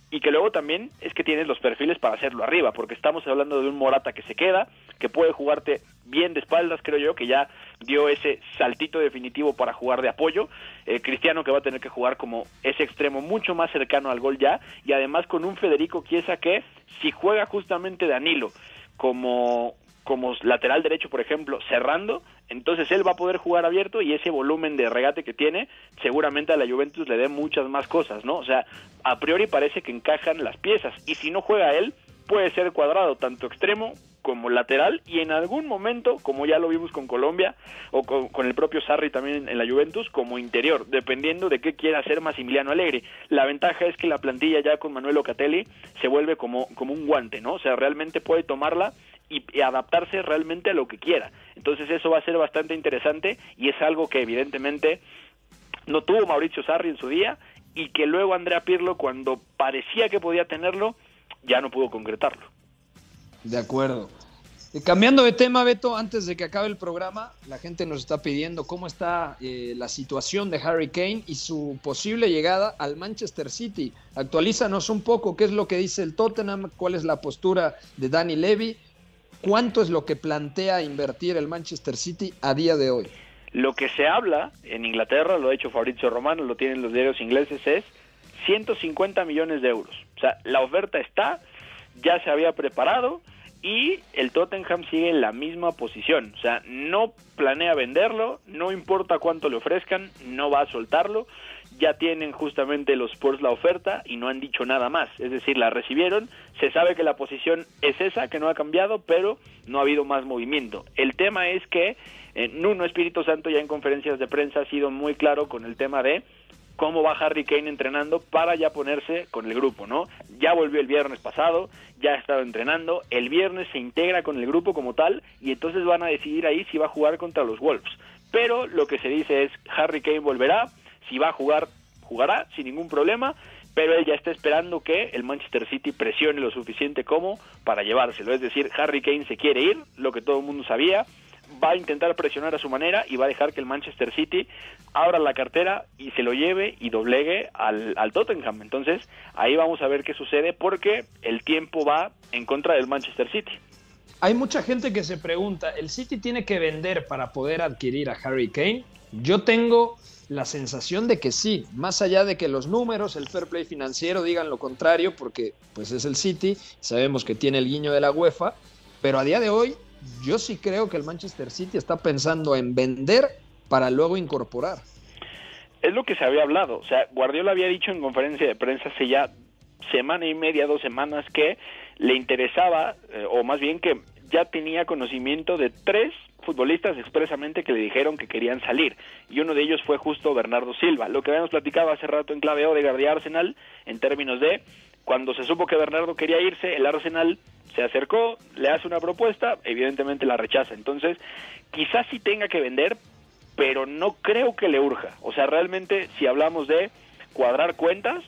y que luego también es que tienes los perfiles para hacerlo arriba, porque estamos hablando de un Morata que se queda, que puede jugarte bien de espaldas, creo yo, que ya dio ese saltito definitivo para jugar de apoyo, eh, Cristiano que va a tener que jugar como ese extremo mucho más cercano al gol ya, y además con un Federico Chiesa que si juega justamente Danilo como como lateral derecho, por ejemplo, cerrando, entonces él va a poder jugar abierto y ese volumen de regate que tiene, seguramente a la Juventus le dé muchas más cosas, ¿no? O sea, a priori parece que encajan las piezas y si no juega él, puede ser cuadrado, tanto extremo como lateral y en algún momento, como ya lo vimos con Colombia o con, el propio Sarri también en la Juventus, como interior, dependiendo de qué quiera hacer Massimiliano Alegre. La ventaja es que la plantilla ya con Manuel Locatelli se vuelve como, como un guante, ¿no? O sea, realmente puede tomarla y, adaptarse realmente a lo que quiera. Entonces eso va a ser bastante interesante y es algo que evidentemente no tuvo Mauricio Sarri en su día y que luego Andrea Pirlo cuando parecía que podía tenerlo ya no pudo concretarlo. De acuerdo. Y cambiando de tema, Beto, antes de que acabe el programa, la gente nos está pidiendo cómo está eh, la situación de Harry Kane y su posible llegada al Manchester City. Actualízanos un poco qué es lo que dice el Tottenham, cuál es la postura de Danny Levy ¿Cuánto es lo que plantea invertir el Manchester City a día de hoy? Lo que se habla en Inglaterra, lo ha hecho Fabrizio Romano, lo tienen los diarios ingleses, es 150 millones de euros. O sea, la oferta está, ya se había preparado y el Tottenham sigue en la misma posición. O sea, no planea venderlo, no importa cuánto le ofrezcan, no va a soltarlo. Ya tienen justamente los Spurs la oferta y no han dicho nada más. Es decir, la recibieron, se sabe que la posición es esa, que no ha cambiado, pero no ha habido más movimiento. El tema es que eh, Nuno Espíritu Santo ya en conferencias de prensa ha sido muy claro con el tema de cómo va Harry Kane entrenando para ya ponerse con el grupo, ¿no? Ya volvió el viernes pasado, ya ha estado entrenando, el viernes se integra con el grupo como tal y entonces van a decidir ahí si va a jugar contra los Wolves. Pero lo que se dice es Harry Kane volverá, si va a jugar, jugará sin ningún problema, pero él ya está esperando que el Manchester City presione lo suficiente como para llevárselo. Es decir, Harry Kane se quiere ir, lo que todo el mundo sabía, va a intentar presionar a su manera y va a dejar que el Manchester City abra la cartera y se lo lleve y doblegue al, al, Tottenham. Entonces ahí vamos a ver qué sucede porque el tiempo va en contra del Manchester City. Hay mucha gente que se pregunta, ¿el City tiene que vender para poder adquirir a Harry Kane? Yo tengo la sensación de que sí, más allá de que los números, el fair play financiero digan lo contrario, porque pues es el City, sabemos que tiene el guiño de la UEFA, pero a día de hoy yo sí creo que el Manchester City está pensando en vender para luego incorporar. Es lo que se había hablado, o sea, Guardiola había dicho en conferencia de prensa hace ya semana y media, dos semanas, que le interesaba, eh, o más bien que ya tenía conocimiento de tres futbolistas expresamente que le dijeron que querían salir y uno de ellos fue justo Bernardo Silva. Lo que habíamos platicado hace rato en clave de y Arsenal en términos de cuando se supo que Bernardo quería irse, el Arsenal se acercó, le hace una propuesta, evidentemente la rechaza. Entonces, quizás sí tenga que vender, pero no creo que le urja. O sea, realmente si hablamos de cuadrar cuentas,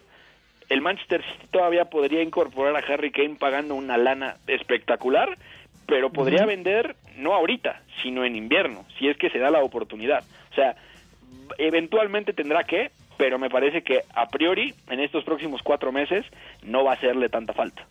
el Manchester City todavía podría incorporar a Harry Kane pagando una lana espectacular, pero podría vender no ahorita, sino en invierno, si es que se da la oportunidad. O sea, eventualmente tendrá que, pero me parece que a priori en estos próximos cuatro meses no va a hacerle tanta falta.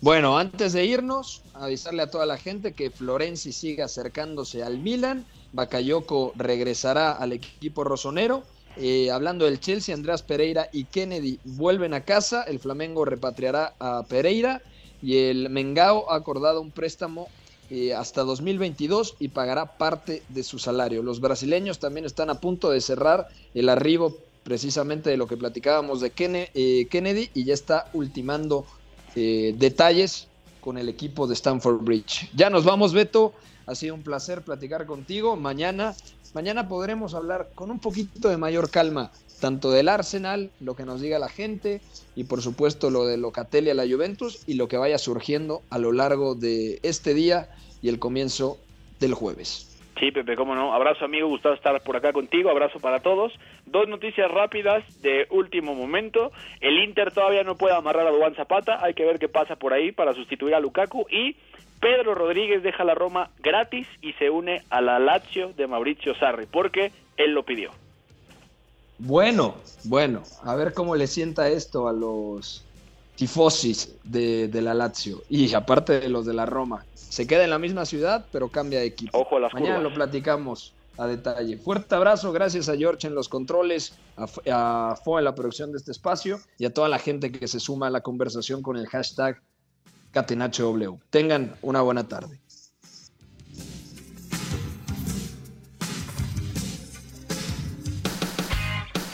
Bueno, antes de irnos, avisarle a toda la gente que Florenzi sigue acercándose al Milan, Bakayoko regresará al equipo rosonero. Eh, hablando del Chelsea, Andrés Pereira y Kennedy vuelven a casa, el Flamengo repatriará a Pereira y el Mengao ha acordado un préstamo eh, hasta 2022 y pagará parte de su salario. Los brasileños también están a punto de cerrar el arribo precisamente de lo que platicábamos de eh, Kennedy y ya está ultimando eh, detalles con el equipo de Stanford Bridge. Ya nos vamos, Beto. Ha sido un placer platicar contigo. Mañana, mañana podremos hablar con un poquito de mayor calma, tanto del Arsenal, lo que nos diga la gente, y por supuesto lo de Locatelli a la Juventus y lo que vaya surgiendo a lo largo de este día y el comienzo del jueves. Sí, Pepe, cómo no. Abrazo, amigo. Gustavo estar por acá contigo. Abrazo para todos. Dos noticias rápidas de último momento. El Inter todavía no puede amarrar a Duan Zapata. Hay que ver qué pasa por ahí para sustituir a Lukaku. Y Pedro Rodríguez deja la Roma gratis y se une a la Lazio de Mauricio Sarri, porque él lo pidió. Bueno, bueno. A ver cómo le sienta esto a los tifosis de, de la Lazio. Y aparte de los de la Roma se queda en la misma ciudad, pero cambia de equipo. Ojo a las Mañana lo platicamos a detalle. Fuerte abrazo, gracias a George en los controles, a, a Fo en la producción de este espacio y a toda la gente que se suma a la conversación con el hashtag CatenachoW. Tengan una buena tarde.